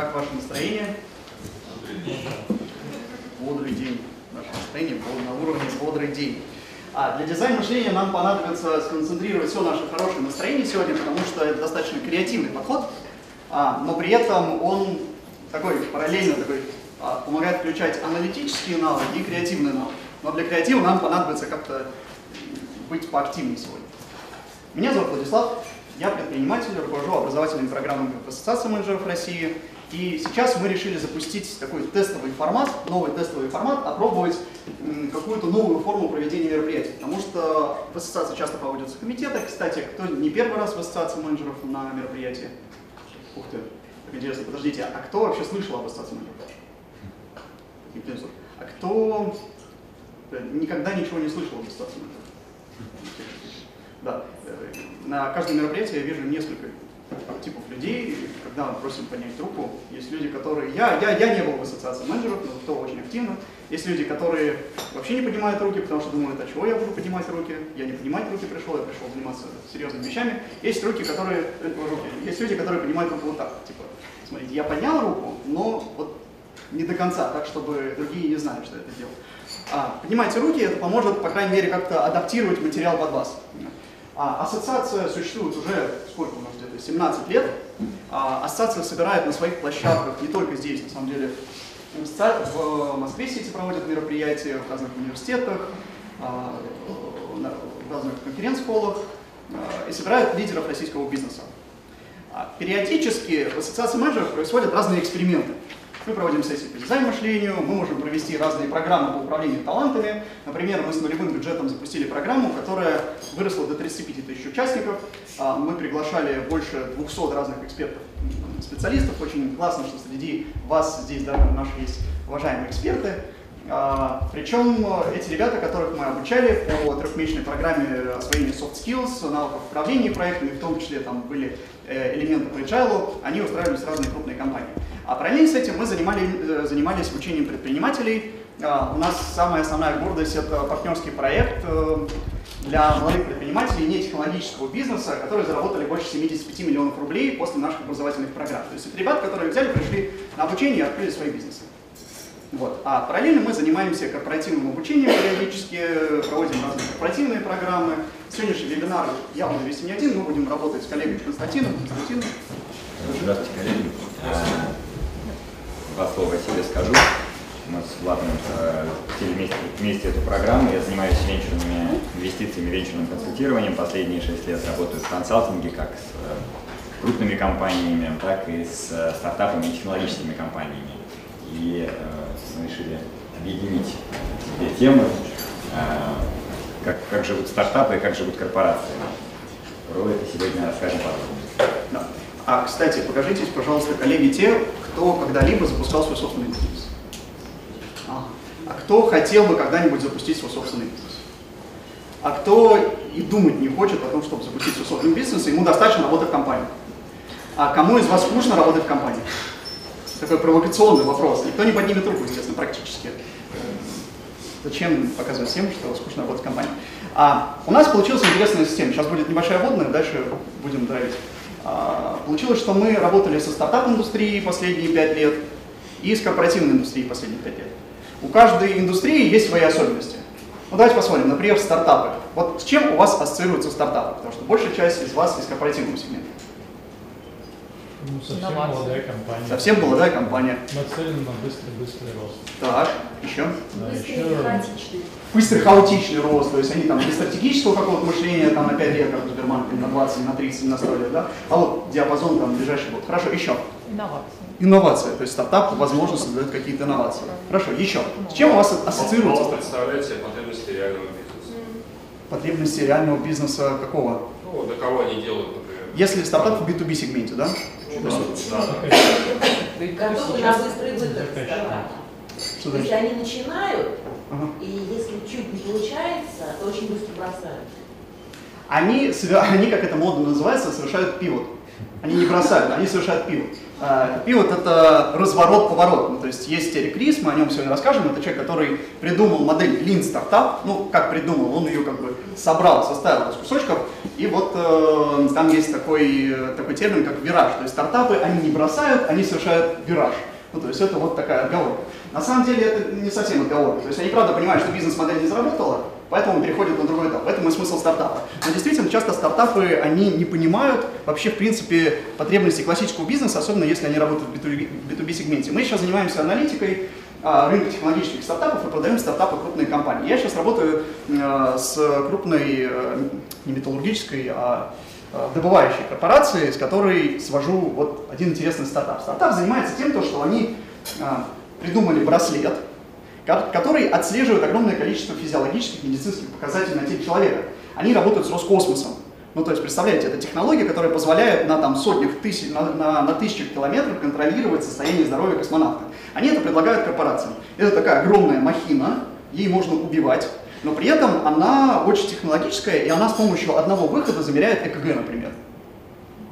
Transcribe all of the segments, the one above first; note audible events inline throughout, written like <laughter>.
Как ваше настроение? Бодрый день. Наше настроение на уровне бодрый день. А для дизайн мышления нам понадобится сконцентрировать все наше хорошее настроение сегодня, потому что это достаточно креативный подход, а, но при этом он такой параллельно такой, а, помогает включать аналитические навыки и креативные навыки. Но для креатива нам понадобится как-то быть поактивнее сегодня. Меня зовут Владислав, я предприниматель, руковожу образовательными программами в Ассоциации менеджеров России. И сейчас мы решили запустить такой тестовый формат, новый тестовый формат, опробовать какую-то новую форму проведения мероприятий. Потому что в ассоциации часто проводятся комитеты. Кстати, кто не первый раз в ассоциации менеджеров на мероприятии? Ух ты, как интересно. Подождите, а кто вообще слышал об ассоциации менеджеров? А кто никогда ничего не слышал об ассоциации менеджеров? <laughs> Да. На каждое мероприятие я вижу несколько типов людей, когда мы просим поднять руку. Есть люди, которые... Я, я, я не был в ассоциации менеджеров, но кто очень активно. Есть люди, которые вообще не поднимают руки, потому что думают, а чего я буду поднимать руки? Я не поднимать руки пришел, я пришел заниматься серьезными вещами. Есть руки, которые... Э. Есть люди, которые поднимают руку вот так. Типа, смотрите, я поднял руку, но вот не до конца, так, чтобы другие не знали, что это делал. А, поднимайте руки, это поможет, по крайней мере, как-то адаптировать материал под вас. А, ассоциация существует уже, сколько у нас где-то, 17 лет. А, ассоциация собирает на своих площадках, не только здесь, на самом деле, в Москве-Сити проводят мероприятия, в разных университетах, а, в разных конференц-холлах и собирают лидеров российского бизнеса. Периодически в ассоциации менеджеров происходят разные эксперименты. Мы проводим сессии по дизайн-мышлению, мы можем провести разные программы по управлению талантами. Например, мы с нулевым бюджетом запустили программу, которая выросла до 35 тысяч участников. А, мы приглашали больше 200 разных экспертов, специалистов. Очень классно, что среди вас здесь да, наши есть уважаемые эксперты. А, Причем эти ребята, которых мы обучали по трехмесячной программе освоения soft skills, навыков управления проектами, в том числе там были э, элементы по agile, они устраивались в разные крупные компании. А параллельно с этим мы занимали, э, занимались обучением предпринимателей. А, у нас самая основная гордость – это партнерский проект э, для молодых предпринимателей не технологического бизнеса, которые заработали больше 75 миллионов рублей после наших образовательных программ. То есть это ребята, которые взяли, пришли на обучение и открыли свои бизнесы. Вот. А параллельно мы занимаемся корпоративным обучением периодически, проводим разные корпоративные программы. Сегодняшний вебинар явно весь не один, мы будем работать с коллегой Константином. Константин. Здравствуйте, коллеги два слова о себе скажу. Мы с Владом э, вместе, вместе эту программу. Я занимаюсь венчурными инвестициями, венчурным консультированием. Последние шесть лет работаю в консалтинге как с э, крупными компаниями, так и с э, стартапами и технологическими компаниями. И мы решили объединить две темы, как, как живут стартапы и как живут корпорации. Про это сегодня расскажем подробнее. А, кстати, покажитесь, пожалуйста, коллеги, те, кто когда-либо запускал свой собственный бизнес. А, а кто хотел бы когда-нибудь запустить свой собственный бизнес? А кто и думать не хочет о том, чтобы запустить свой собственный бизнес, ему достаточно работать в компании. А кому из вас скучно работать в компании? Такой провокационный вопрос. Никто не поднимет руку, естественно, практически. Зачем показывать всем, что скучно работать в компании? А, у нас получилась интересная система. Сейчас будет небольшая водная, дальше будем дровить. А, получилось, что мы работали со стартап-индустрией последние пять лет и с корпоративной индустрией последние пять лет. У каждой индустрии есть свои особенности. Ну давайте посмотрим, например, стартапы. Вот с чем у вас ассоциируются стартапы? Потому что большая часть из вас из корпоративного сегмента. Ну, совсем Инновация. молодая компания. Совсем молодая компания. Нацелена на быстрый-быстрый рост. Так, еще? Быстрый еще... хаотичный. Быстрый хаотичный рост, то есть они там без стратегического какого-то мышления там на 5 лет, как в Сбербанке, на 20, на 30, на 100 лет, да? А вот диапазон там ближайший год. Хорошо, еще. Инновация. Инновация, то есть стартап возможно создает какие-то инновации. Хорошо, еще. С чем у вас ассоциируется? Мало представляет себе потребности реального бизнеса. Потребности реального бизнеса какого? Ну, до кого они делают, например. Если стартап в B2B сегменте, да? Готовы на быстрый выход Что Если они начинают, и если чуть не получается, то очень быстро бросают. Они, они, как это модно называется, совершают пивот. Они не бросают, они совершают пивот. А, Пивот — это разворот-поворот. Ну, то есть есть Эрик Рис, мы о нем сегодня расскажем. Это человек, который придумал модель Lean Startup. Ну, как придумал, он ее как бы собрал, составил из кусочков. И вот э, там есть такой, э, такой термин, как вираж. То есть стартапы, они не бросают, они совершают вираж. Ну, то есть это вот такая отговорка. На самом деле это не совсем отговорка. То есть они правда понимают, что бизнес-модель не заработала, поэтому переходят на другой этап. В этом и смысл стартапа. Но действительно, часто стартапы, они не понимают вообще, в принципе, потребностей классического бизнеса, особенно если они работают в B2B сегменте. Мы сейчас занимаемся аналитикой а, рынка технологических стартапов и продаем стартапы крупные компании. Я сейчас работаю э, с крупной, э, не металлургической, а э, добывающей корпорацией, с которой свожу вот один интересный стартап. Стартап занимается тем, то, что они придумали браслет, который отслеживает огромное количество физиологических медицинских показателей на теле человека. Они работают с Роскосмосом. Ну, то есть, представляете, это технология, которая позволяет на там, сотнях тысяч, на, на, на тысячах километров контролировать состояние здоровья космонавта. Они это предлагают корпорациям. Это такая огромная махина, ей можно убивать, но при этом она очень технологическая, и она с помощью одного выхода замеряет ЭКГ, например.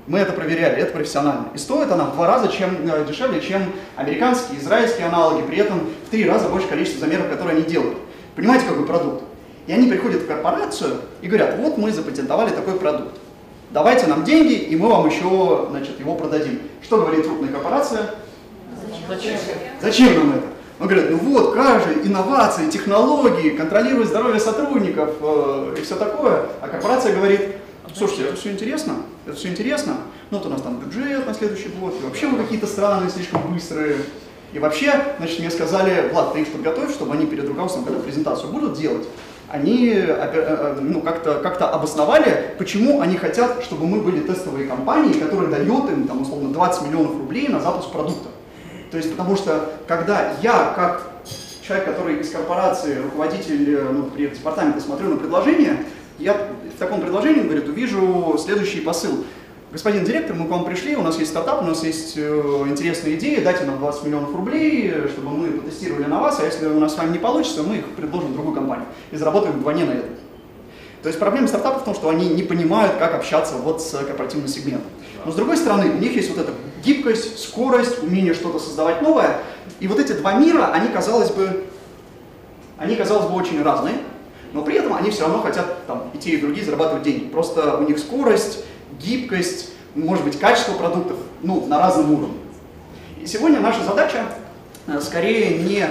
Мы это проверяли, это профессионально. И стоит она в два раза чем, э, дешевле, чем американские, израильские аналоги, при этом в три раза больше количество замеров, которые они делают. Понимаете, какой продукт? И они приходят в корпорацию и говорят, вот мы запатентовали такой продукт. Давайте нам деньги, и мы вам еще значит, его продадим. Что говорит крупная корпорация? Зачем? Зачем нам это? Он говорит, ну вот, же, инновации, технологии, контролировать здоровье сотрудников э, и все такое. А корпорация говорит, слушайте, это все интересно, это все интересно, но вот у нас там бюджет на следующий год, и вообще вы какие-то странные, слишком быстрые. И вообще, значит, мне сказали, Влад, ты их подготовь, чтобы они перед руководством, когда презентацию будут делать, они э, э, ну, как-то как обосновали, почему они хотят, чтобы мы были тестовые компании, которые дают им, там, условно, 20 миллионов рублей на запуск продукта. То есть, потому что, когда я, как человек, который из корпорации, руководитель э, ну, при департаменте, смотрю на предложение, я в таком предложении, говорит, увижу следующий посыл. Господин директор, мы к вам пришли, у нас есть стартап, у нас есть э, интересные идеи, дайте нам 20 миллионов рублей, чтобы мы потестировали на вас, а если у нас с вами не получится, мы их предложим в другую компанию и заработаем вдвойне на этом. То есть проблема стартапов в том, что они не понимают, как общаться вот с корпоративным сегментом. Но с другой стороны, у них есть вот эта гибкость, скорость, умение что-то создавать новое. И вот эти два мира, они, казалось бы, они, казалось бы, очень разные, но при этом они все равно хотят, там, и те, и другие зарабатывать деньги. Просто у них скорость, гибкость, может быть, качество продуктов, ну, на разном уровне. И сегодня наша задача э, скорее не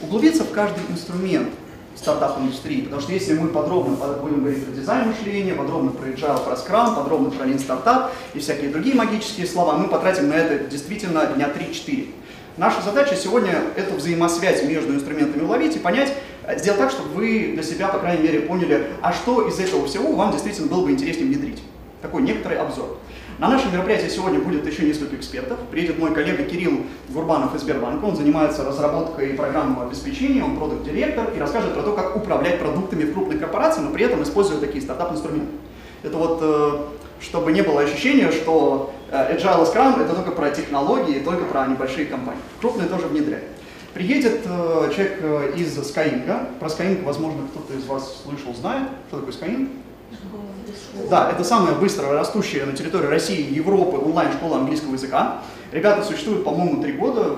углубиться в каждый инструмент стартап-индустрии, потому что если мы подробно будем говорить про дизайн мышления, подробно про agile, про Scrum, подробно про Lean Startup и всякие другие магические слова, мы потратим на это действительно дня 3-4. Наша задача сегодня эту взаимосвязь между инструментами уловить и понять, э, сделать так, чтобы вы для себя, по крайней мере, поняли, а что из этого всего вам действительно было бы интереснее внедрить. Такой некоторый обзор. На нашем мероприятии сегодня будет еще несколько экспертов. Приедет мой коллега Кирилл Гурбанов из Сбербанка. Он занимается разработкой программного обеспечения, он продукт-директор и расскажет про то, как управлять продуктами в крупной корпорации, но при этом используя такие стартап-инструменты. Это вот, э, чтобы не было ощущения, что э, Agile и Scrum это только про технологии, только про небольшие компании. Крупные тоже внедряют. Приедет э, человек из Skyeng. Про Skyeng, возможно, кто-то из вас слышал, знает. Что такое Skyeng? Да, это самая быстро растущая на территории России и Европы онлайн-школа английского языка. Ребята существуют, по-моему, три года.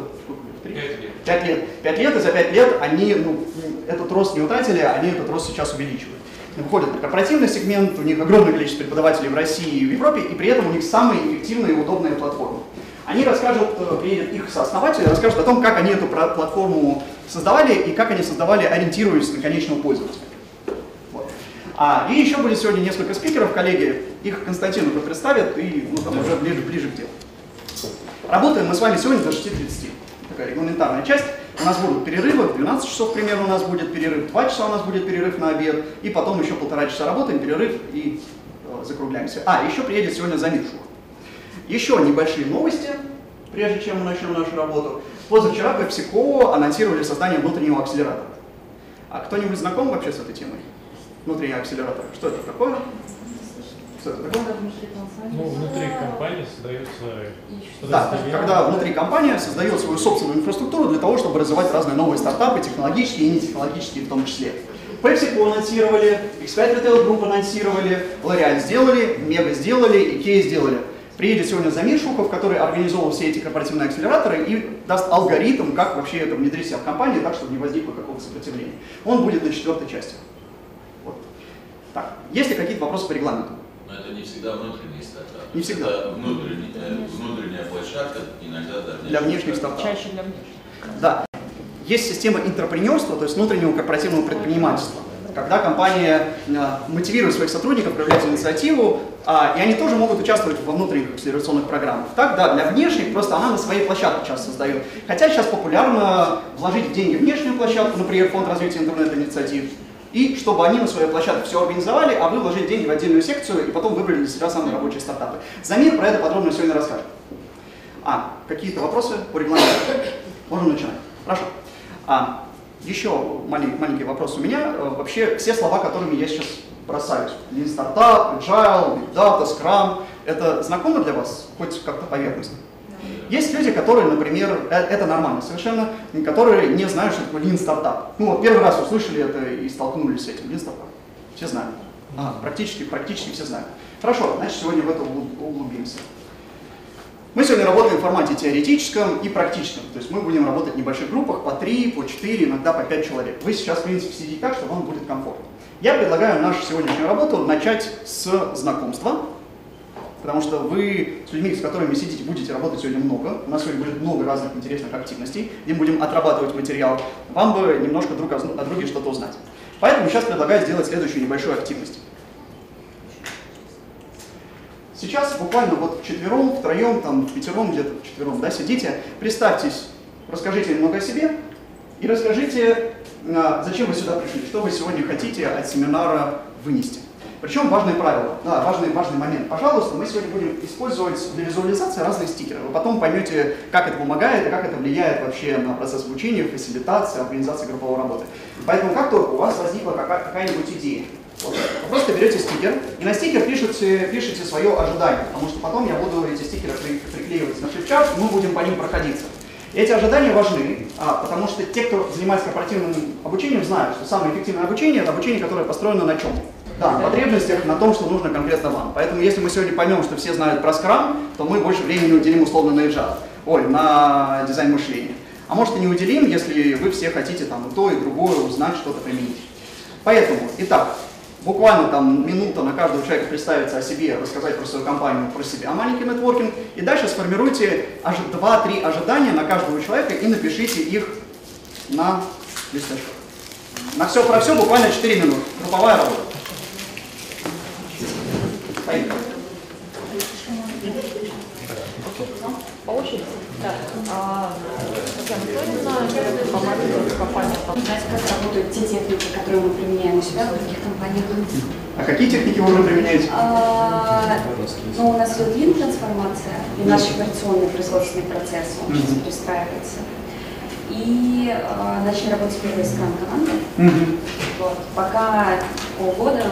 Пять лет. Пять лет. Пять лет, и за пять лет они ну, этот рост не утратили, они этот рост сейчас увеличивают. Выходят на корпоративный сегмент, у них огромное количество преподавателей в России и в Европе, и при этом у них самые эффективные и удобные платформы. Они расскажут, э, приедет их сооснователь, расскажут о том, как они эту платформу создавали и как они создавали, ориентируясь на конечного пользователя. А, и еще будет сегодня несколько спикеров, коллеги, их Константин уже представит и ну, там, уже ближе, ближе к делу. Работаем мы с вами сегодня до 6.30. Такая регламентарная часть. У нас будут перерывы, в 12 часов примерно у нас будет перерыв, 2 часа у нас будет перерыв на обед, и потом еще полтора часа работаем, перерыв и э, закругляемся. А, еще приедет сегодня Замир Шух. Еще небольшие новости, прежде чем мы начнем нашу работу. Позавчера PepsiCo анонсировали создание внутреннего акселератора. А кто-нибудь знаком вообще с этой темой? внутренний акселератор. Что это такое? Что это такое? Ну, внутри компании создается... Да, когда внутри компания создает свою собственную инфраструктуру для того, чтобы развивать разные новые стартапы, технологические и нетехнологические в том числе. PepsiCo анонсировали, X5 Retail Group анонсировали, L'Oreal сделали, Mega сделали, Ikea сделали. Приедет сегодня Замир Шухов, который организовал все эти корпоративные акселераторы и даст алгоритм, как вообще это внедрить себя в компанию так, чтобы не возникло какого-то сопротивления. Он будет на четвертой части. Вот. Так, есть ли какие-то вопросы по регламенту? Но это не всегда внутренний стартап. Не всегда. Это внутренний, э, внутренняя площадка, иногда для Для внешних стартапов. Чаще для внешних. Да. Есть система интерпренерства, то есть внутреннего корпоративного предпринимательства. Когда компания э, мотивирует своих сотрудников проявлять инициативу, а, и они тоже могут участвовать во внутренних акселерационных программах. Так, да, для внешних просто она на своей площадке часто создает. Хотя сейчас популярно вложить деньги в внешнюю площадку, например, фонд развития интернет-инициатив, и чтобы они на своей площадке все организовали, а вы вложили деньги в отдельную секцию и потом выбрали для себя самые рабочие стартапы. Замир про это подробно сегодня расскажет. А, какие-то вопросы по регламенту? Можем начинать. Хорошо. А, еще малень- маленький вопрос у меня. Э, Вообще все слова, которыми я сейчас бросаюсь. Lean Startup, Agile, Big Data, Scrum. Это знакомо для вас? Хоть как-то поверхностно? Есть люди, которые, например, э, это нормально совершенно, которые не знают, что такое Lean Startup. Ну вот первый раз услышали это и столкнулись с этим. Lean Startup. Все знают. А, практически, практически все знают. Хорошо, значит сегодня в это углуб- углубимся. Мы сегодня работаем в формате теоретическом и практическом. То есть мы будем работать в небольших группах по 3, по 4, иногда по 5 человек. Вы сейчас, в принципе, сидите так, что вам будет комфортно. Я предлагаю нашу сегодняшнюю работу начать с знакомства, потому что вы с людьми, с которыми сидите, будете работать сегодня много. У нас сегодня будет много разных интересных активностей, где мы будем отрабатывать материал. Вам бы немножко друг о друге что-то узнать. Поэтому сейчас предлагаю сделать следующую небольшую активность. Сейчас буквально вот вчетвером, втроем, там, пятером, где-то вчетвером, да, сидите, представьтесь, расскажите немного о себе и расскажите, а, зачем вы сюда пришли, что вы сегодня хотите от семинара вынести. Причем важное правило, да, важный, важный момент. Пожалуйста, мы сегодня будем использовать для визуализации разные стикеры. Вы потом поймете, как это помогает и как это влияет вообще на процесс обучения, фасилитации, организации групповой работы. Поэтому как только у вас возникла какая- какая-нибудь идея, вот, вы просто берете стикер и на стикер пишете, пишете свое ожидание, потому что потом я буду эти стикеры при- приклеивать на флипчарт, и мы будем по ним проходиться. Эти ожидания важны, а, потому что те, кто занимается корпоративным обучением, знают, что самое эффективное обучение – это обучение, которое построено на чем? Да, на потребностях, на том, что нужно конкретно вам. Поэтому если мы сегодня поймем, что все знают про скрам, то мы больше времени уделим условно на agile, ой, на дизайн мышления. А может и не уделим, если вы все хотите там и то, и другое узнать, что-то применить. Поэтому, итак, буквально там минута на каждого человека представиться о себе, рассказать про свою компанию, про себя, маленький нетворкинг, и дальше сформируйте ожи- 2-3 ожидания на каждого человека и напишите их на листочках. На все про все буквально 4 минуты. Групповая работа. Поехали. По очереди? Да. А, как работают те техники, которые мы применяем у себя в других компаниях. А какие техники вы уже применяете? А, ну, у нас идет лин трансформация, и наш операционный производственный процесс, он сейчас перестраивается. И а, начали работать первые скрам команды. Вот. Пока полгода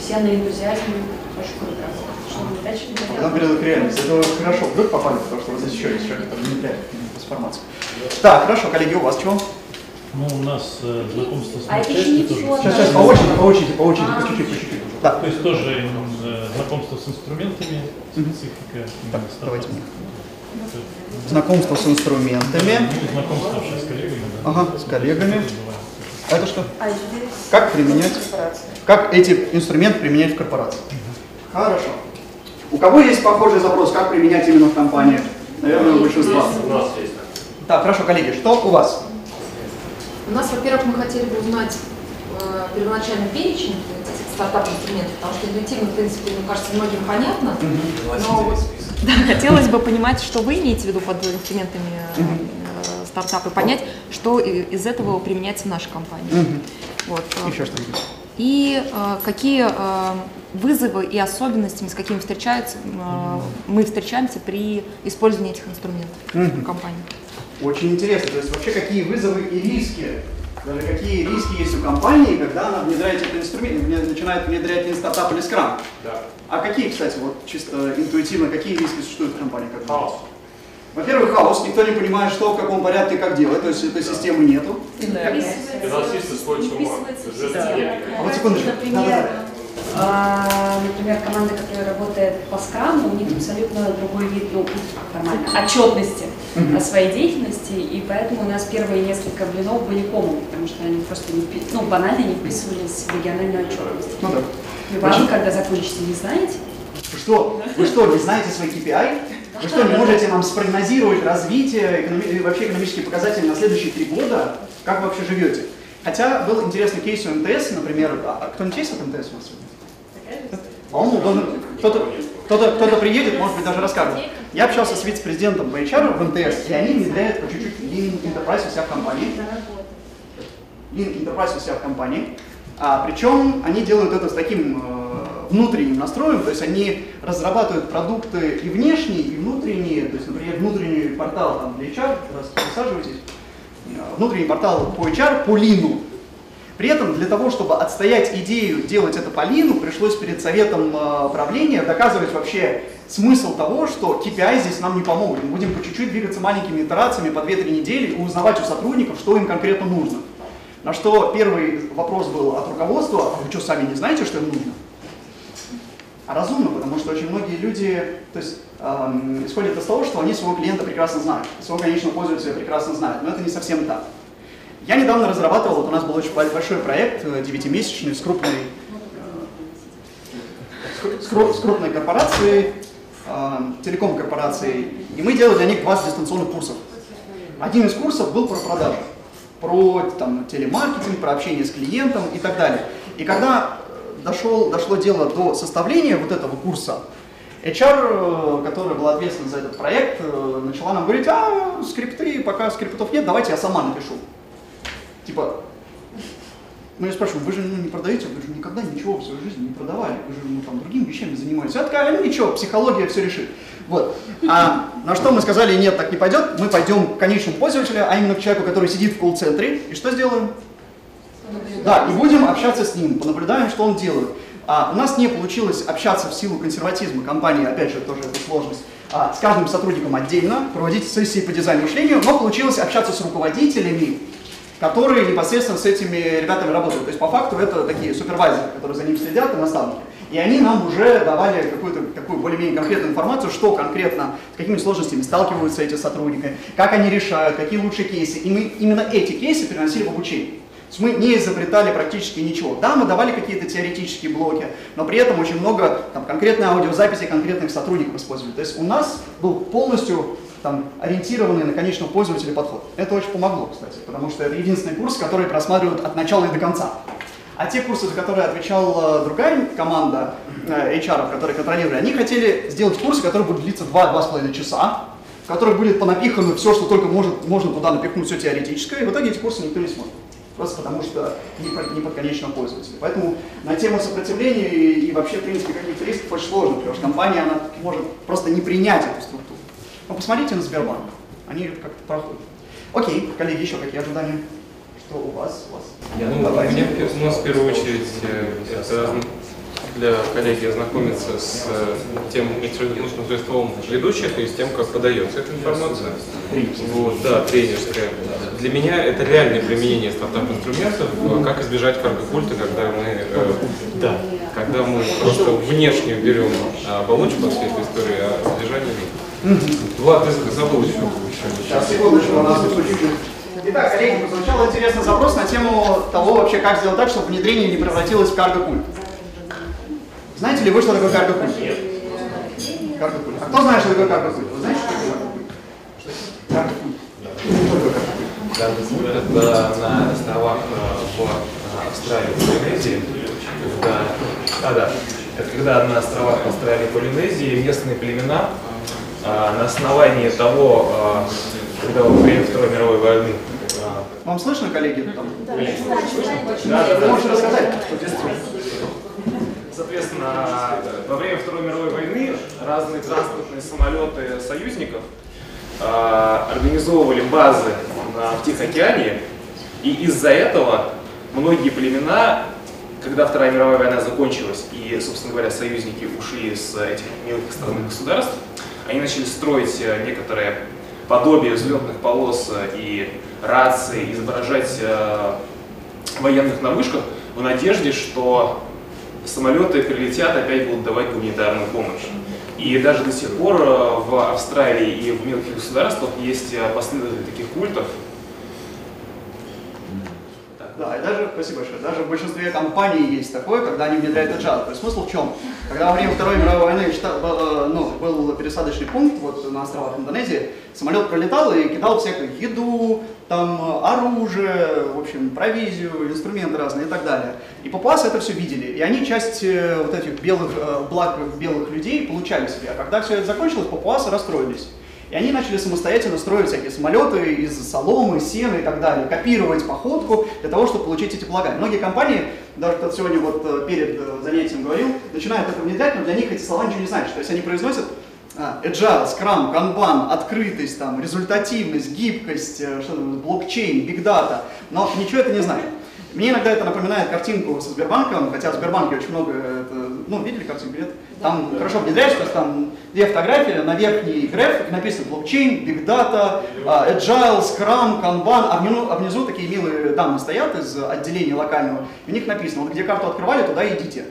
все на энтузиазме очень круто работают. Что мы дальше будем Потом перейдут к реальности. Это хорошо вдруг попали, потому что вы защищаете человека, который внедряет трансформацию. Так, хорошо, коллеги, у вас чего? Ну, у нас э, знакомство с А матчастью все. тоже. Сейчас, сейчас, по очереди, по очереди, по очереди, А. по чуть-чуть, по чуть-чуть. Да, То есть тоже э, знакомство с инструментами, специфика. Так, давайте. стартапа. знакомство с инструментами. Ну, знакомство вообще с коллегами, да. Ага, с коллегами. Это что? А Как применять? Как эти инструменты применять в корпорации? Хорошо. У кого есть похожий запрос, как применять именно в компании? Наверное, у большинства. У нас есть. Так, хорошо, коллеги, что у вас? У нас, во-первых, мы хотели бы узнать э, первоначальный перечень этих стартап-инструментов, потому что интуитивно, в принципе, мне кажется, многим понятно. Но <laughs> да, хотелось бы понимать, что вы имеете в виду под инструментами э, э, стартапа, и понять, что из этого применяется в нашей компании. Вот. э, Еще что-нибудь? И э, какие э, вызовы и особенности, с какими встречаются, э, мы встречаемся при использовании этих инструментов Мгм. в компании. Очень интересно. То есть вообще какие вызовы и риски, даже какие риски есть у компании, когда она внедряет этот инструмент, начинает внедрять не стартап или скрам. Да. А какие, кстати, вот чисто интуитивно, какие риски существуют в компании? Как Хаос. Во-первых, хаос, никто не понимает, что, в каком порядке, как делать, то есть этой системы нету. Финансисты сходят с ума. А вот секундочку. Например, Да-да-да. А, например, команда, которая работает по скраму, у них абсолютно другой вид, ну, формально, отчетности о своей деятельности, и поэтому у нас первые несколько блинов были комом, потому что они просто не, ну, банально не вписывались в региональную отчетность. Ну да. И вы, когда закончите, не знаете? Вы что? Вы что, не знаете свои KPI? Вы что, не можете нам спрогнозировать развитие экономи- и вообще экономические показатели на следующие три года? Как вы вообще живете? Хотя был интересный кейс у МТС, например. А кто-нибудь есть от МТС у вас сегодня? По-моему, должен- кто-то, кто-то, кто-то приедет, может быть, даже расскажет. Я общался с вице-президентом по HR в МТС, и они внедряют по чуть-чуть Lean Enterprise у себя в компании. Lean Enterprise у себя в компании. А, причем они делают это с таким э, внутренним настроем, то есть они разрабатывают продукты и внешние, и внутренние, то есть, например, внутренний портал там, для HR, раз присаживайтесь, э, внутренний портал по HR по лину. При этом для того, чтобы отстоять идею делать это по лину, пришлось перед советом э, правления доказывать вообще смысл того, что KPI здесь нам не помогут. Мы будем по чуть-чуть двигаться маленькими итерациями по 2-3 недели и узнавать у сотрудников, что им конкретно нужно. На что первый вопрос был от руководства, а вы что, сами не знаете, что им нужно? А разумно, потому что очень многие люди то есть, эм, исходят из того, что они своего клиента прекрасно знают, своего конечного пользователя прекрасно знают, но это не совсем так. Я недавно разрабатывал, вот у нас был очень большой проект, э, девятимесячный, с крупной, э, с с крупной корпорацией, э, телеком-корпорацией, и мы делали для них 20 дистанционных курсов. Один из курсов был про продажи, про там, телемаркетинг, про общение с клиентом и так далее. И когда э, дошел, дошло дело до составления вот этого курса, HR, э, которая была ответственна за этот проект, э, начала нам говорить, а скрипты, пока скриптов нет, давайте я сама напишу. Типа, мы ее спрашиваем, вы же ну, не продаете, вы же никогда ничего в своей жизни не продавали, вы же ну, там, другими вещами занимаетесь. Я такая, ну ничего, психология все решит. Вот. А на что мы сказали, нет, так не пойдет, мы пойдем к конечному пользователю, а именно к человеку, который сидит в колл-центре, и что сделаем? Да, и будем общаться с ним, понаблюдаем, что он делает. А, у нас не получилось общаться в силу консерватизма компании, опять же, тоже это сложность, а, с каждым сотрудником отдельно, проводить сессии по дизайну мышлению, но получилось общаться с руководителями, которые непосредственно с этими ребятами работают. То есть по факту это такие супервайзеры, которые за ним следят и наставники. И они нам уже давали какую-то такую более-менее конкретную информацию, что конкретно, с какими сложностями сталкиваются эти сотрудники, как они решают, какие лучшие кейсы. И мы именно эти кейсы переносили в обучение. То есть мы не изобретали практически ничего. Да, мы давали какие-то теоретические блоки, но при этом очень много там, конкретной аудиозаписи конкретных сотрудников использовали. То есть у нас был полностью там, ориентированный на конечного пользователя подход. Это очень помогло, кстати, потому что это единственный курс, который просматривают от начала и до конца. А те курсы, за которые отвечала другая команда э, HR, которые контролировали, они хотели сделать курсы, которые будут длиться 2-2,5 часа, в которых будет понапихано все, что только может, можно туда напихнуть, все теоретическое, и в итоге эти курсы никто не смотрит. Просто потому что не, про- не под конечного пользователя. Поэтому на тему сопротивления и, и вообще, в принципе, каких-то рисков очень сложно, потому что компания она может просто не принять эту структуру. Но посмотрите на Сбербанк, они как-то проходят. Окей, коллеги, еще какие ожидания? Что у вас? У вас? Я Ну, давайте. мне у нас в первую очередь э, это для коллеги ознакомиться с э, тем мастерством ведущих и с тем, как подается эта информация. Вот, да, тренерская. Для меня это реальное применение стартап-инструментов, э, как избежать карго-культа, когда мы, э, да, когда мы просто внешне берем э, оболочку от всей этой истории, а содержание нет. Влад, ты забыл еще. Сейчас, секундочку, у нас чуть-чуть. Итак, коллеги, прозвучал интересный запрос на тему того вообще, как сделать так, чтобы внедрение не превратилось в карго-культ. Знаете ли вы, что такое карго-культ? Нет. Карго-культ. А кто знает, что такое карго-культ? Вы знаете, что такое. Что такое карго-культ? когда на островах э, в Австралии и Полинезии, когда, а, да, это когда на островах Австралии и Полинезии местные племена э, на основании того, э, когда во время Второй мировой войны э, Вам слышно, коллеги? Там? да, да, да, можете рассказать? Соответственно, во время Второй мировой войны разные транспортные самолеты союзников э, организовывали базы в Тихоокеане, и из-за этого многие племена, когда Вторая мировая война закончилась, и, собственно говоря, союзники ушли с этих мелких странных государств, они начали строить э, некоторые подобие взлетных полос э, и рации, изображать э, военных на вышках в надежде, что самолеты прилетят, опять будут давать гуманитарную помощь. И даже до сих пор э, в Австралии и в мелких государствах есть э, последователи таких культов. Да, и даже, спасибо большое, даже в большинстве компаний есть такое, когда они внедряют agile. То есть смысл в чем? Когда во время Второй мировой войны э, ну, был пересадочный пункт вот на островах Индонезии, самолет пролетал и кидал всякую еду, там оружие, в общем, провизию, инструменты разные и так далее. И папуасы это все видели, и они часть э, вот этих белых, э, благ белых людей получали себе. А когда все это закончилось, папуасы расстроились. И они начали самостоятельно строить всякие самолеты из соломы, сена и так далее, копировать походку для того, чтобы получить эти блага. Многие компании, даже кто сегодня вот э, перед э, занятием говорил, начинают это внедрять, но для них эти слова ничего не значат. То есть они произносят а, agile, Scrum, Kanban, открытость, там, результативность, гибкость, э, что блокчейн, big data, но ничего это не значит. Мне иногда это напоминает картинку со Сбербанком, хотя в Сбербанке очень много, это, ну, видели картинку, нет? Там да. хорошо внедряется, то есть там две фотографии, на верхней график написано блокчейн, big data, uh, agile, scrum, kanban, а внизу, а внизу такие милые дамы стоят из отделения локального, и у них написано, вот где карту открывали, туда идите.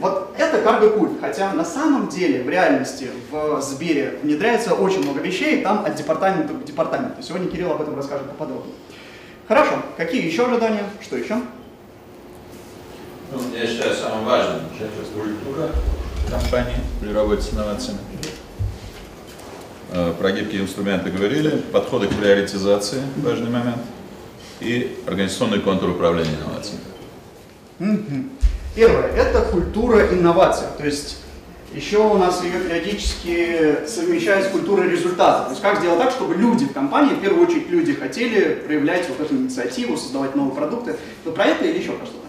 Вот это карго культ, хотя на самом деле в реальности в Сбере внедряется очень много вещей, там от департамента к департаменту. Сегодня Кирилл об этом расскажет поподробнее. Хорошо. Какие еще ожидания? Что еще? Ну, я считаю, самым важным это культура компании при работе с инновациями. Э, про гибкие инструменты говорили, подходы к приоритизации – важный момент, и организационный контур управления инновациями. Первое – это культура инноваций, то есть еще у нас ее периодически совмещают с культурой результата. То есть как сделать так, чтобы люди в компании, в первую очередь люди хотели проявлять вот эту инициативу, создавать новые продукты. Вы про это или еще про что-то?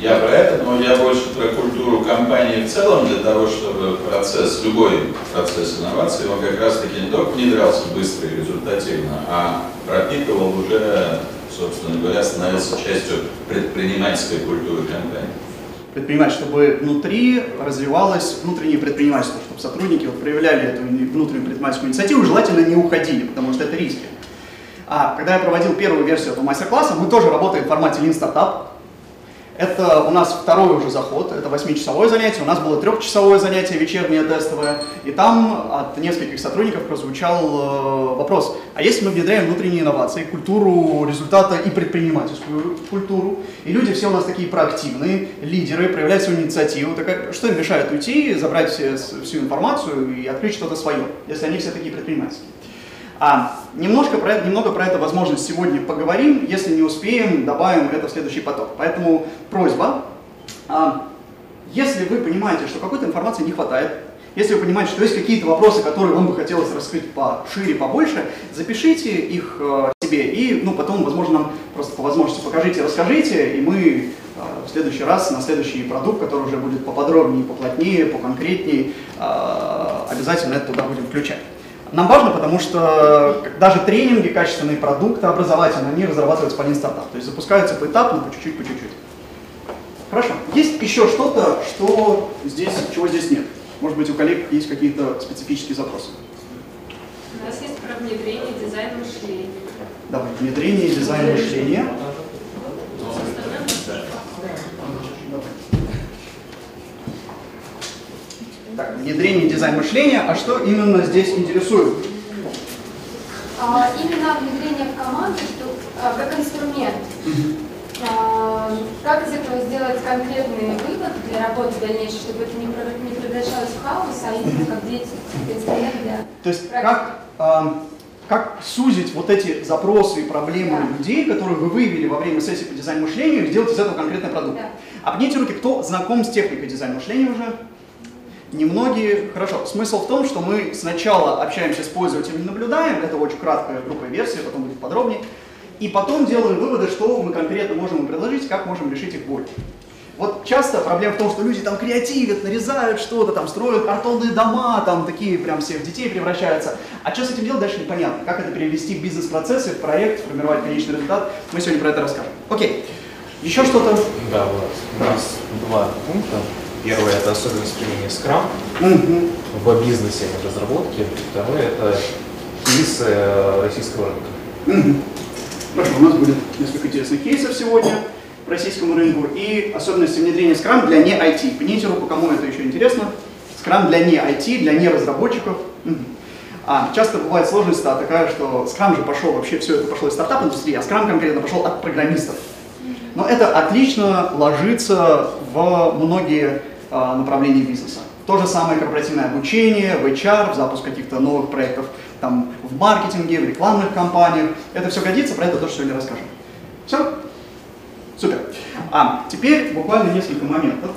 Я про это, но я больше про культуру компании в целом, для того, чтобы процесс, любой процесс инновации, он как раз таки не только внедрялся быстро и результативно, а пропитывал уже, собственно говоря, становился частью предпринимательской культуры компании предпринимать, чтобы внутри развивалось внутреннее предпринимательство, чтобы сотрудники вот проявляли эту внутреннюю предпринимательскую инициативу, желательно не уходили, потому что это риски. А когда я проводил первую версию этого мастер-класса, мы тоже работаем в формате Lean Startup, это у нас второй уже заход, это 8-часовое занятие, у нас было трехчасовое занятие вечернее тестовое, и там от нескольких сотрудников прозвучал э, вопрос, а если мы внедряем внутренние инновации, культуру результата и предпринимательскую культуру, и люди все у нас такие проактивные, лидеры, проявляют свою инициативу, так что им мешает уйти, забрать всю информацию и открыть что-то свое, если они все такие предпринимательские? А, немножко про, немного про это, возможность сегодня поговорим. Если не успеем, добавим это в следующий поток. Поэтому просьба, а, если вы понимаете, что какой-то информации не хватает, если вы понимаете, что есть какие-то вопросы, которые вам бы хотелось раскрыть пошире, побольше, запишите их э, себе и ну, потом, возможно, нам просто по возможности покажите, расскажите, и мы э, в следующий раз на следующий продукт, который уже будет поподробнее, поплотнее, поконкретнее, э, обязательно это туда будем включать. Нам важно, потому что даже тренинги, качественные продукты образовательные, они разрабатываются по Startup. То есть запускаются поэтапно, по чуть-чуть, по чуть-чуть. Хорошо. Есть еще что-то, что здесь, чего здесь нет? Может быть, у коллег есть какие-то специфические запросы? У нас есть про внедрение дизайна мышления. Давай, внедрение дизайна мышления. Так, внедрение дизайн мышления, а что именно здесь интересует? А, именно внедрение в команду что, а, как инструмент. А, как из этого сделать конкретный вывод для работы дальнейшей, чтобы это не, не превращалось в хаос, а именно как дети, инструмент для То есть как, а, как сузить вот эти запросы и проблемы да. людей, которые вы выявили во время сессии по дизайну мышления, и сделать из этого конкретный продукт? Да. Обните руки, кто знаком с техникой дизайна мышления уже? Немногие, хорошо, смысл в том, что мы сначала общаемся с пользователем, наблюдаем, это очень краткая группа версия, потом будет подробнее, и потом делаем выводы, что мы конкретно можем им предложить, как можем решить их боль. Вот часто проблема в том, что люди там креативят, нарезают что-то, там строят картонные дома, там такие прям все в детей превращаются. А что с этим делать дальше непонятно. Как это перевести в бизнес-процессы, в проект, формировать конечный результат, мы сегодня про это расскажем. Окей. Еще что-то? Да, Влад. У нас два пункта. Первое – это особенность применения Scrum угу. в бизнесе в разработке. Второе – это кейсы э, российского рынка. Угу. Хорошо, у нас будет несколько интересных кейсов сегодня. по российскому рынку и особенности внедрения Scrum для не IT. Поднимите руку, кому это еще интересно. Scrum для не IT, для не разработчиков. А, часто бывает сложность такая, что Scrum же пошел, вообще все это пошло из стартап-индустрии, а Scrum конкретно пошел от программистов. Но это отлично ложится в многие а, направления бизнеса. То же самое корпоративное обучение, в HR, в запуск каких-то новых проектов там, в маркетинге, в рекламных кампаниях. Это все годится, про это тоже сегодня расскажем. Все? Супер. А теперь буквально несколько моментов.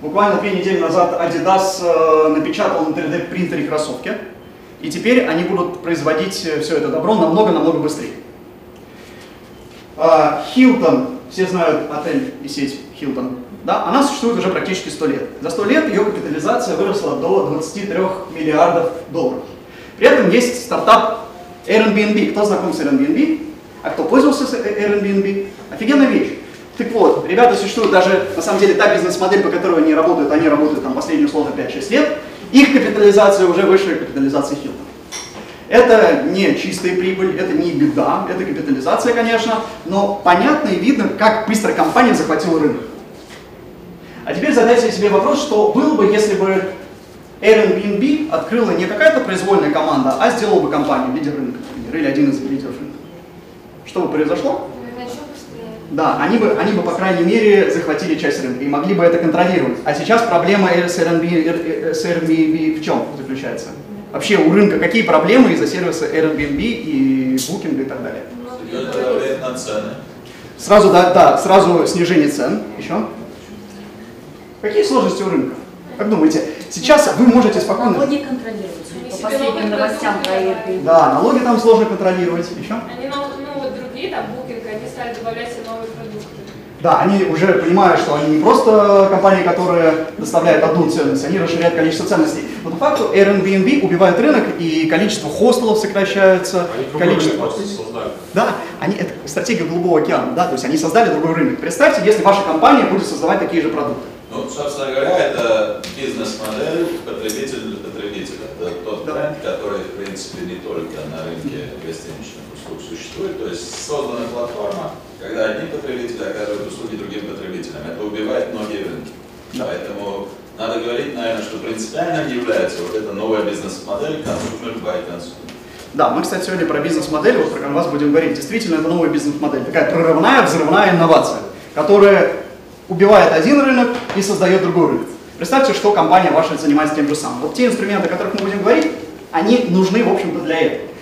Буквально две недели назад Adidas э, напечатал на 3D принтере кроссовки. И теперь они будут производить э, все это добро намного-намного быстрее. Хилтон, а, все знают отель и сеть Хилтон, да, она существует уже практически 100 лет. За 100 лет ее капитализация выросла до 23 миллиардов долларов. При этом есть стартап Airbnb. Кто знаком с Airbnb? А кто пользовался Airbnb? Офигенная вещь. Так вот, ребята существуют даже, на самом деле, та бизнес-модель, по которой они работают, они работают там последние условно 5-6 лет, их капитализация уже выше капитализации Хилтона. Это не чистая прибыль, это не беда, это капитализация, конечно, но понятно и видно, как быстро компания захватила рынок. А теперь задайте себе вопрос, что было бы, если бы Airbnb открыла не какая-то произвольная команда, а сделала бы компанию, лидер рынка, или один из лидеров рынка. Что бы произошло? Да, они бы, они бы, по крайней мере, захватили часть рынка и могли бы это контролировать. А сейчас проблема с Airbnb, с Airbnb в чем заключается? Вообще у рынка какие проблемы из-за сервиса Airbnb и Booking и так далее? на цены. Сразу, да, да, сразу снижение цен. Еще? Какие сложности у рынка? Как думаете, сейчас вы можете спокойно... Налоги контролировать. По последним новостям про Airbnb. Да, налоги там сложно контролировать. Еще? Они, ну, вот другие, там, Booking, они стали добавлять новые. Да, они уже понимают, что они не просто компании, которые доставляют одну ценность, они расширяют количество ценностей. Но по факту Airbnb убивает рынок, и количество хостелов сокращается. Они количество... создали. Да, они, это стратегия Голубого океана, да, то есть они создали другой рынок. Представьте, если ваша компания будет создавать такие же продукты. Ну, собственно говоря, это бизнес-модель потребитель для потребителя. Это тот тренд, который, в принципе, не только на рынке гостиничных услуг существует. То есть создана платформа, когда одни потребители оказывают услуги другим потребителям. Это убивает многие рынки. Да. Поэтому надо говорить, наверное, что принципиально не является вот эта новая бизнес-модель consumer by consumer. Да, мы, кстати, сегодня про бизнес-модель, вот про канвас будем говорить. Действительно, это новая бизнес-модель, такая прорывная, взрывная инновация, которая убивает один рынок и создает другой рынок. Представьте, что компания ваша занимается тем же самым. Вот те инструменты, о которых мы будем говорить, они нужны, в общем-то, для этого.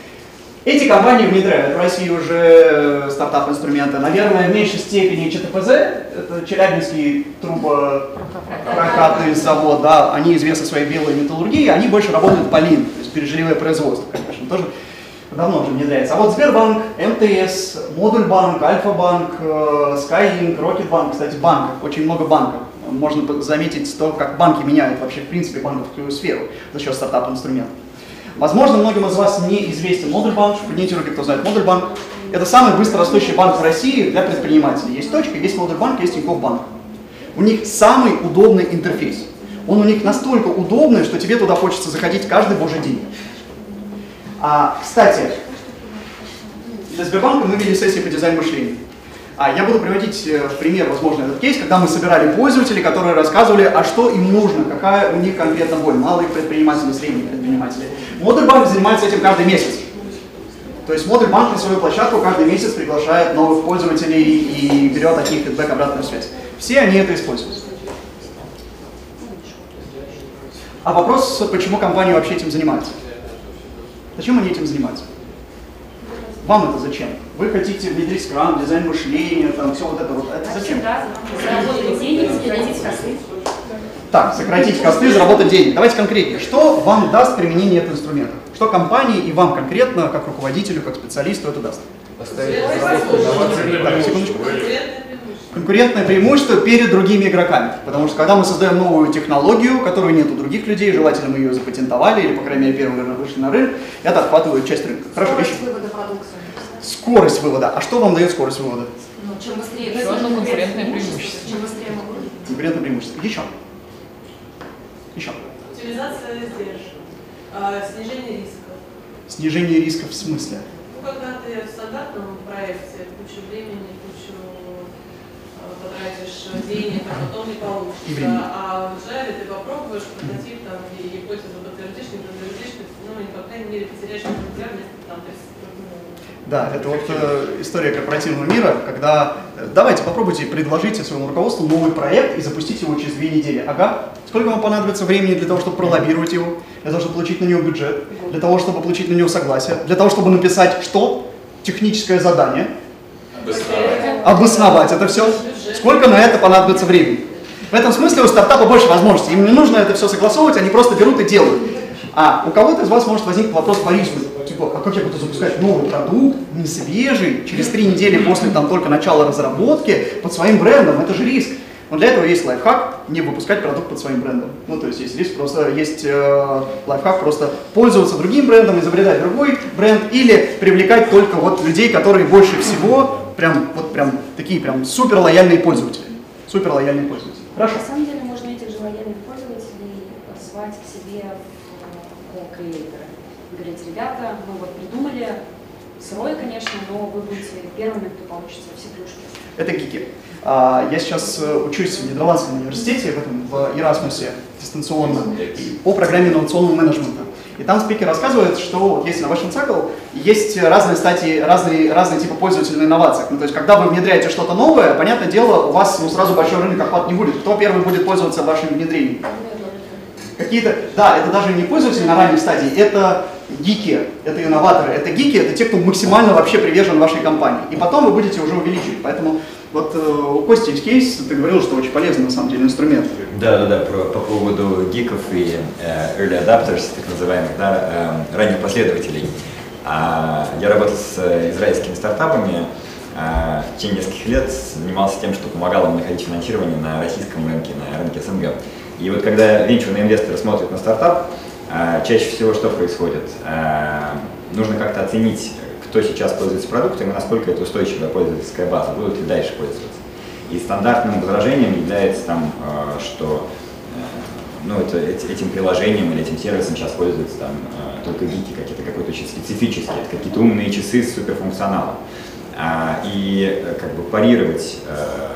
Эти компании внедряют в России уже стартап-инструменты. Наверное, в меньшей степени ЧТПЗ, это Челябинский трубопрокатный завод, да, они известны своей белой металлургией, они больше работают по лин, то есть пережиливое производство, конечно, тоже давно уже внедряется. А вот Сбербанк, МТС, Модульбанк, Альфа-банк, э, Skylink, Рокетбанк, кстати, банков, очень много банков. Можно заметить то, как банки меняют вообще, в принципе, банковскую сферу за счет стартап-инструментов. Возможно, многим из вас не известен Модульбанк. Поднимите руки, кто знает Модульбанк. Это самый быстро растущий банк в России для предпринимателей. Есть точка, есть Модульбанк, есть Тинькофф банк. У них самый удобный интерфейс. Он у них настолько удобный, что тебе туда хочется заходить каждый божий день. А, кстати, для Сбербанка мы вели сессии по дизайну мышления. А я буду приводить э, в пример, возможно, этот кейс, когда мы собирали пользователей, которые рассказывали, а что им нужно, какая у них конкретно боль, малые предприниматели, средние предприниматели. Модуль банк занимается этим каждый месяц. То есть модуль банк на свою площадку каждый месяц приглашает новых пользователей и берет от них фидбэк, обратную связь. Все они это используют. А вопрос, почему компания вообще этим занимается? Зачем они этим занимаются? Вам это зачем? Вы хотите внедрить скрам, дизайн мышления, там все вот это вот. Это зачем? Заработать денег, сократить косты. Так, сократить косты, заработать денег. Давайте конкретнее. Что вам даст применение этого инструмента? Что компании и вам конкретно, как руководителю, как специалисту это даст? Так, секундочку. Конкурентное преимущество перед другими игроками. Потому что когда мы создаем новую технологию, которую нет у других людей, желательно мы ее запатентовали или, по крайней мере, первым вышли на рынок, это отхватывает часть рынка. Хорошо, Скорость еще. вывода продукции. Скорость вывода. А что вам дает скорость вывода? Ну, чем быстрее. Еще одно конкурентное преимущество. Чем быстрее мы выводим. Конкурентное преимущество. Еще. Еще. Утилизация издержек, а, снижение рисков. Снижение рисков в смысле? Ну, когда ты в стандартном проекте кучу времени, кучу денег, а потом не получится. А в Java ты попробуешь прототип, там, и гипотезу подтвердишь, не подтвердишь, ну, и, по крайней мере, потеряешь популярность, там, то есть, да, это вот э, история корпоративного мира, когда э, давайте попробуйте предложите своему руководству новый проект и запустить его через две недели. Ага, сколько вам понадобится времени для того, чтобы пролоббировать его, для того, чтобы получить на него бюджет, для того, чтобы получить на него согласие, для того, чтобы написать что? Техническое задание. Обосновать. Обосновать это все. Сколько на это понадобится времени? В этом смысле у стартапа больше возможностей. Им не нужно это все согласовывать, они просто берут и делают. А у кого-то из вас может возникнуть вопрос по риску. Типа, а как я буду запускать новый продукт, не свежий, через три недели после там только начала разработки, под своим брендом? Это же риск. Но для этого есть лайфхак, не выпускать продукт под своим брендом. Ну, то есть есть риск просто, есть э, лайфхак просто пользоваться другим брендом, изобретать другой бренд или привлекать только вот людей, которые больше всего прям, вот прям такие прям супер лояльные пользователи. Супер лояльные пользователи. Хорошо. На самом деле можно этих же лояльных пользователей позвать к себе в co-креаторы. Говорить, ребята, мы вот придумали, сырое, конечно, но вы будете первыми, кто получится все плюшки. Это гики. А, Я сейчас э, учусь в Нидерландском университете, в этом в Erasmus дистанционно, по программе инновационного менеджмента. И там спикер рассказывает, что вот есть Innovation Cycle, есть разные стадии, разные, разные типы пользователей на инновациях. Ну, то есть, когда вы внедряете что-то новое, понятное дело, у вас ну, сразу большой рынок охват не будет. Кто первый будет пользоваться вашим внедрением? Какие-то, да, это даже не пользователи на ранней стадии, это гики, это инноваторы, это гики, это те, кто максимально вообще привержен вашей компании. И потом вы будете уже увеличивать. Поэтому вот э, у Кости есть кейс, ты говорил, что очень полезный на самом деле инструмент. Да, да, да, про, по поводу гиков и э, early adapters, так называемых, да, э, ранних последователей. А, я работал с э, израильскими стартапами, а, в течение нескольких лет занимался тем, что помогал им находить финансирование на российском рынке, на рынке СНГ. И вот когда венчурные инвесторы смотрят на стартап, чаще всего что происходит? А, нужно как-то оценить, кто сейчас пользуется продуктом и насколько это устойчивая пользовательская база, будут ли дальше пользоваться. И стандартным возражением является там, а, что э, ну, это, эти- этим приложением или этим сервисом сейчас пользуются там только гики, какие-то какой-то очень специфические, это какие-то умные часы с суперфункционалом. А, И э, как бы парировать э,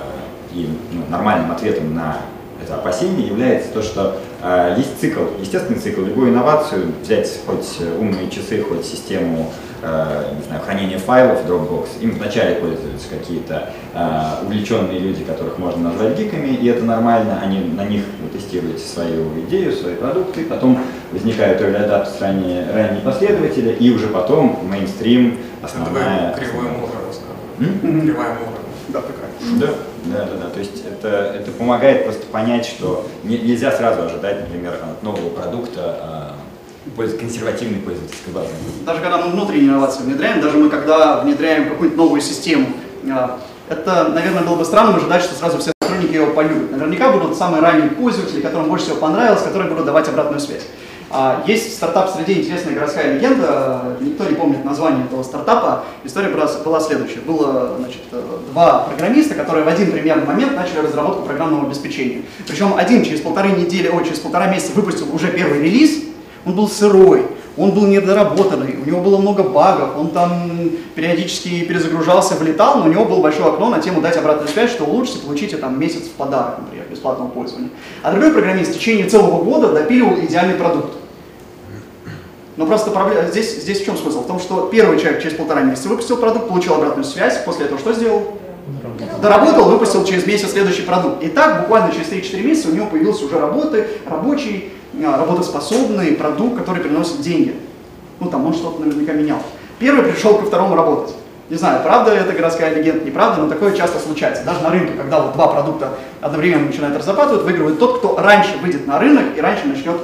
и ну, нормальным ответом на это опасение является то, что э, есть цикл, естественный цикл, любую инновацию, взять хоть э, умные часы, хоть систему э, не знаю, хранения файлов Dropbox, им вначале пользуются какие-то э, увлеченные люди, которых можно назвать гиками, и это нормально, они на них вы тестируете свою идею, свои продукты, потом возникают early adapters, ранние, ранние последователи, и уже потом мейнстрим, основная... Кривой основная- Мура рассказывал. М? Кривая Мура. Да, такая. Да, да, да, да. То есть это, это помогает просто понять, что не- нельзя сразу ожидать, например, от нового продукта а, консервативной пользовательской базы. Даже когда мы внутренние инновации внедряем, даже мы когда внедряем какую-нибудь новую систему, а, это, наверное, было бы странно ожидать, что сразу все сотрудники его полюбят. Наверняка будут самые ранние пользователи, которым больше всего понравилось, которые будут давать обратную связь. А, Есть в стартап-среде интересная городская легенда, никто не помнит название этого стартапа. История была, следующая. Было значит, э, два программиста, которые в один примерный момент начали разработку программного обеспечения. Причем один через полторы недели, ой, через полтора месяца выпустил уже первый релиз, он был сырой, он был недоработанный, у него было много багов, он там периодически перезагружался, влетал, но у него было большое окно на тему дать обратную связь, что улучшите, получите там месяц в подарок, например, бесплатного пользования. А другой программист в течение целого года допиливал идеальный продукт. Но просто проблема, здесь, здесь в чем смысл? В том, что первый человек через полтора месяца выпустил продукт, получил обратную связь, после этого что сделал? Доработал, выпустил через месяц следующий продукт. И так буквально через 3-4 месяца у него появился уже работы, рабочий, а, работоспособный продукт, который приносит деньги. Ну там он что-то наверняка менял. Первый пришел ко второму работать. Не знаю, правда это городская легенда, неправда, но такое часто случается. Даже на рынке, когда вот два продукта одновременно начинают разрабатывать, выигрывает тот, кто раньше выйдет на рынок и раньше начнет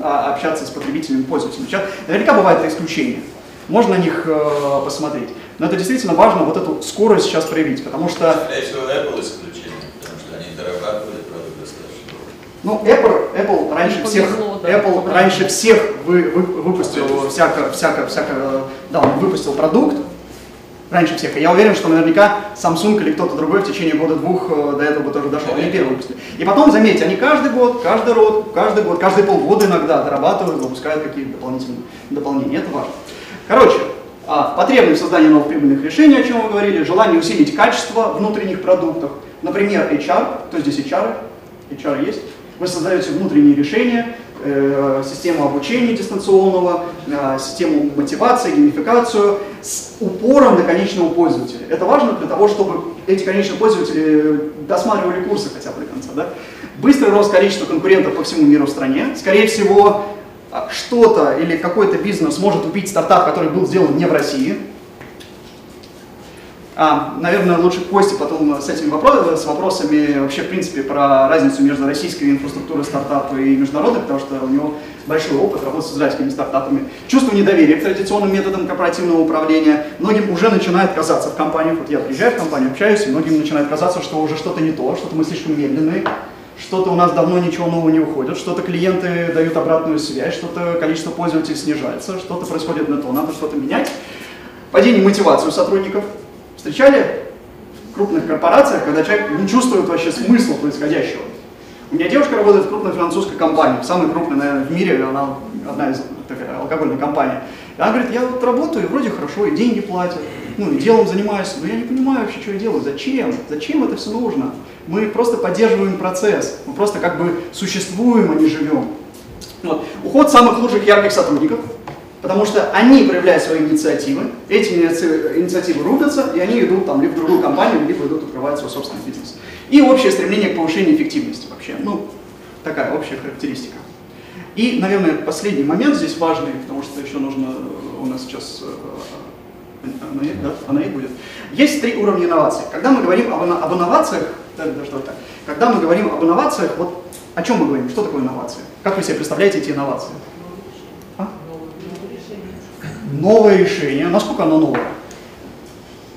а, общаться с потребителями, пользователями. Сейчас наверняка бывают исключения. Можно на них э, посмотреть. Но это действительно важно вот эту скорость сейчас проявить, потому что Скорее всего, Apple исключение, потому что они дорабатывали продукт достаточно. Ну, Apple, Apple раньше всех, Повезло, да, Apple раньше всех вы, вы- выпустил всяко, всяко, всяко, да, он выпустил продукт раньше всех. И я уверен, что наверняка Samsung или кто-то другой в течение года-двух э, до этого бы тоже дошел. Они первые выпустили. И потом, заметьте, они каждый год, каждый год, каждый год, каждые полгода иногда дорабатывают, выпускают какие-то дополнительные дополнения. Это важно. Короче, А, потребность в создании новых прибыльных решений, о чем мы говорили, желание усилить качество внутренних продуктов. Например, HR, кто здесь HR? HR есть? Вы создаете внутренние решения, систему обучения дистанционного, э, систему мотивации, геймификацию с упором на конечного пользователя. Это важно для того, чтобы эти конечные пользователи досматривали курсы хотя бы до конца. Да? Быстрый рост количества конкурентов по всему миру в стране. Скорее всего, что-то или какой-то бизнес может купить стартап, который был сделан не в России. А, наверное, лучше Кости потом с этими вопросами, с вопросами вообще, в принципе, про разницу между российской инфраструктурой стартапа и международной, потому что у него большой опыт работы с израильскими стартапами. Чувство недоверия к традиционным методам корпоративного управления. Многим уже начинает казаться в компаниях, вот я приезжаю в компанию, общаюсь, и многим начинает казаться, что уже что-то не то, что-то мы слишком медленные, что-то у нас давно ничего нового не уходит, что-то клиенты дают обратную связь, что-то количество пользователей снижается, что-то происходит не то, надо что-то менять. Падение мотивации у сотрудников. Встречали в крупных корпорациях, когда человек не чувствует вообще смысла происходящего. У меня девушка работает в крупной французской компании, самой крупной, наверное, в мире, она одна из такая алкогольная компания. И она говорит, я вот работаю, вроде хорошо, и деньги платят, ну, и делом занимаюсь, но я не понимаю вообще, что я делаю, зачем, зачем это все нужно. Мы просто поддерживаем процесс, мы просто как бы существуем, а не живем. Вот. Уход самых лучших ярких сотрудников, потому что они проявляют свои инициативы, эти инициативы рубятся, и они идут там либо в другую компанию, либо идут открывать свой собственный бизнес. И общее стремление к повышению эффективности вообще. Ну, такая общая характеристика. И, наверное, последний момент здесь важный, потому что еще нужно у нас сейчас э, Анаид, да? Анаид будет. Есть три уровня инноваций. Когда мы говорим об, об инновациях, да, что это? Когда мы говорим об инновациях, вот о чем мы говорим? Что такое инновации? Как вы себе представляете эти инновации? Новое решение. Насколько оно новое?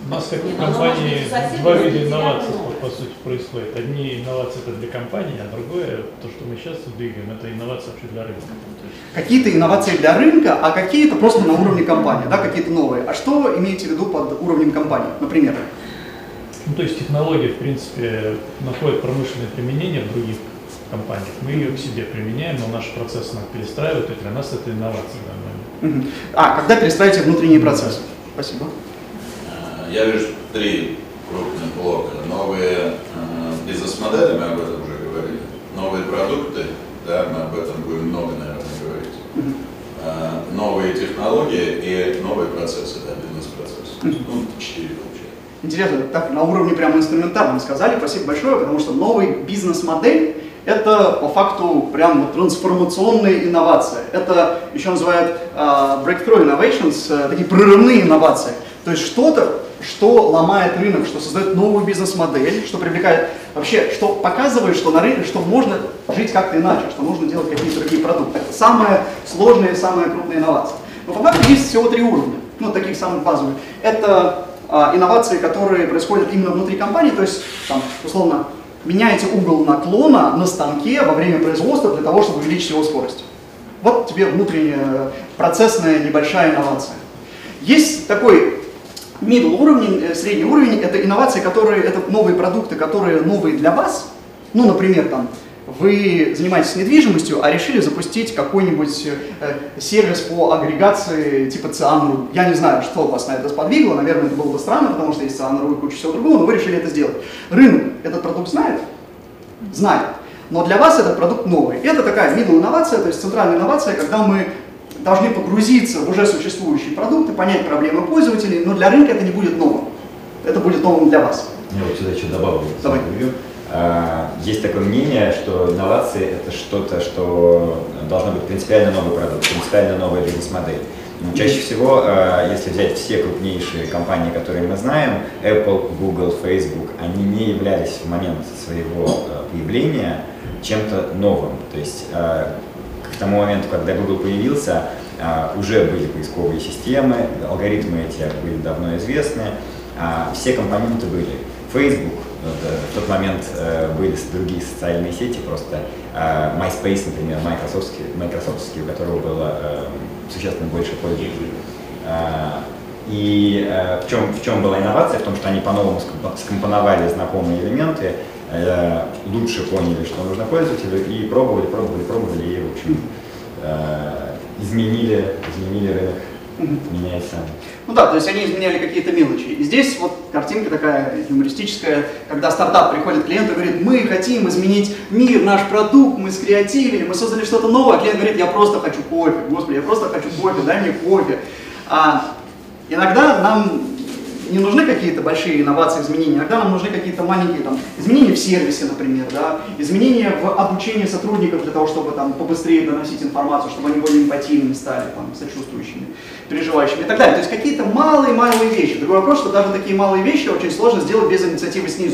У нас как в компании два вида инноваций по сути происходит. Одни инновации это для компании, а другое, то, что мы сейчас двигаем, это инновации вообще для рынка. Какие-то инновации для рынка, а какие-то просто на уровне компании, да, какие-то новые. А что имеете в виду под уровнем компании, например? Ну, то есть технология, в принципе, находит промышленное применение в других компаниях. Мы ее к себе применяем, но наши процессы надо перестраивать, и для нас это инновация в А, когда перестраиваете внутренние процессы? Спасибо. Я вижу три крупных блока. Новые э, бизнес-модели, мы об этом уже говорили. Новые продукты, да, мы об этом будем много, наверное, говорить. Э, новые технологии и новые процессы, да, бизнес-процессы. Ну, четыре получается. Интересно, так на уровне прямо инструментарно сказали, спасибо большое, потому что новый бизнес-модель это по факту прям трансформационные инновации. Это еще называют uh, breakthrough innovations, uh, такие прорывные инновации. То есть что-то, что ломает рынок, что создает новую бизнес-модель, что привлекает, вообще, что показывает, что на рынке, что можно жить как-то иначе, что нужно делать какие-то другие продукты. Это самая сложная и самая крупная инновация. Но по факту есть всего три уровня, ну, таких самых базовых. Это а, инновации, которые происходят именно внутри компании, то есть, там, условно, меняете угол наклона на станке во время производства для того, чтобы увеличить его скорость. Вот тебе внутренняя процессная небольшая инновация. Есть такой middle уровень, э, средний уровень, это инновации, которые, это новые продукты, которые новые для вас. Ну, например, там, вы занимаетесь недвижимостью, а решили запустить какой-нибудь э, сервис по агрегации типа Cian.ru. Я не знаю, что вас на это сподвигло, наверное, это было бы странно, потому что есть Cian.ru и куча всего другого, но вы решили это сделать. Рынок этот продукт знает? Знает. Но для вас этот продукт новый. Это такая middle инновация, то есть центральная инновация, когда мы должны погрузиться в уже существующие продукты, понять проблемы пользователей, но для рынка это не будет новым. Это будет новым для вас. Я вот сюда еще добавлю. Давай. А, есть такое мнение, что инновации это что-то, что должно быть принципиально новый продукт, принципиально новая бизнес-модель. Чаще всего, а, если взять все крупнейшие компании, которые мы знаем, Apple, Google, Facebook, они не являлись в момент своего а, появления чем-то новым. То есть к тому моменту, когда Google появился, уже были поисковые системы, алгоритмы эти были давно известны, все компоненты были. Facebook, в тот момент э, были другие социальные сети, просто а, MySpace, например, Microsoftский, Microsoftский у которого было э, существенно больше пользователей. И в чем, в чем была инновация? В том, что они по-новому скомпоновали знакомые элементы, Э, лучше поняли, что нужно пользователю, и пробовали, пробовали, пробовали, и, в общем, э, изменили, изменили рынок меняет сам. Ну да, то есть они изменяли какие-то мелочи. И здесь вот картинка такая юмористическая, когда стартап приходит к клиенту и говорит, мы хотим изменить мир, наш продукт, мы скреативили, мы создали что-то новое, а клиент говорит, я просто хочу кофе, господи, я просто хочу кофе, дай мне кофе. А иногда нам не нужны какие-то большие инновации, изменения, иногда нам нужны какие-то маленькие там, изменения в сервисе, например, да, изменения в обучении сотрудников для того, чтобы там, побыстрее доносить информацию, чтобы они более эмпатийными стали, там, сочувствующими, переживающими и так далее. То есть какие-то малые-малые вещи. Другой вопрос, что даже такие малые вещи очень сложно сделать без инициативы снизу.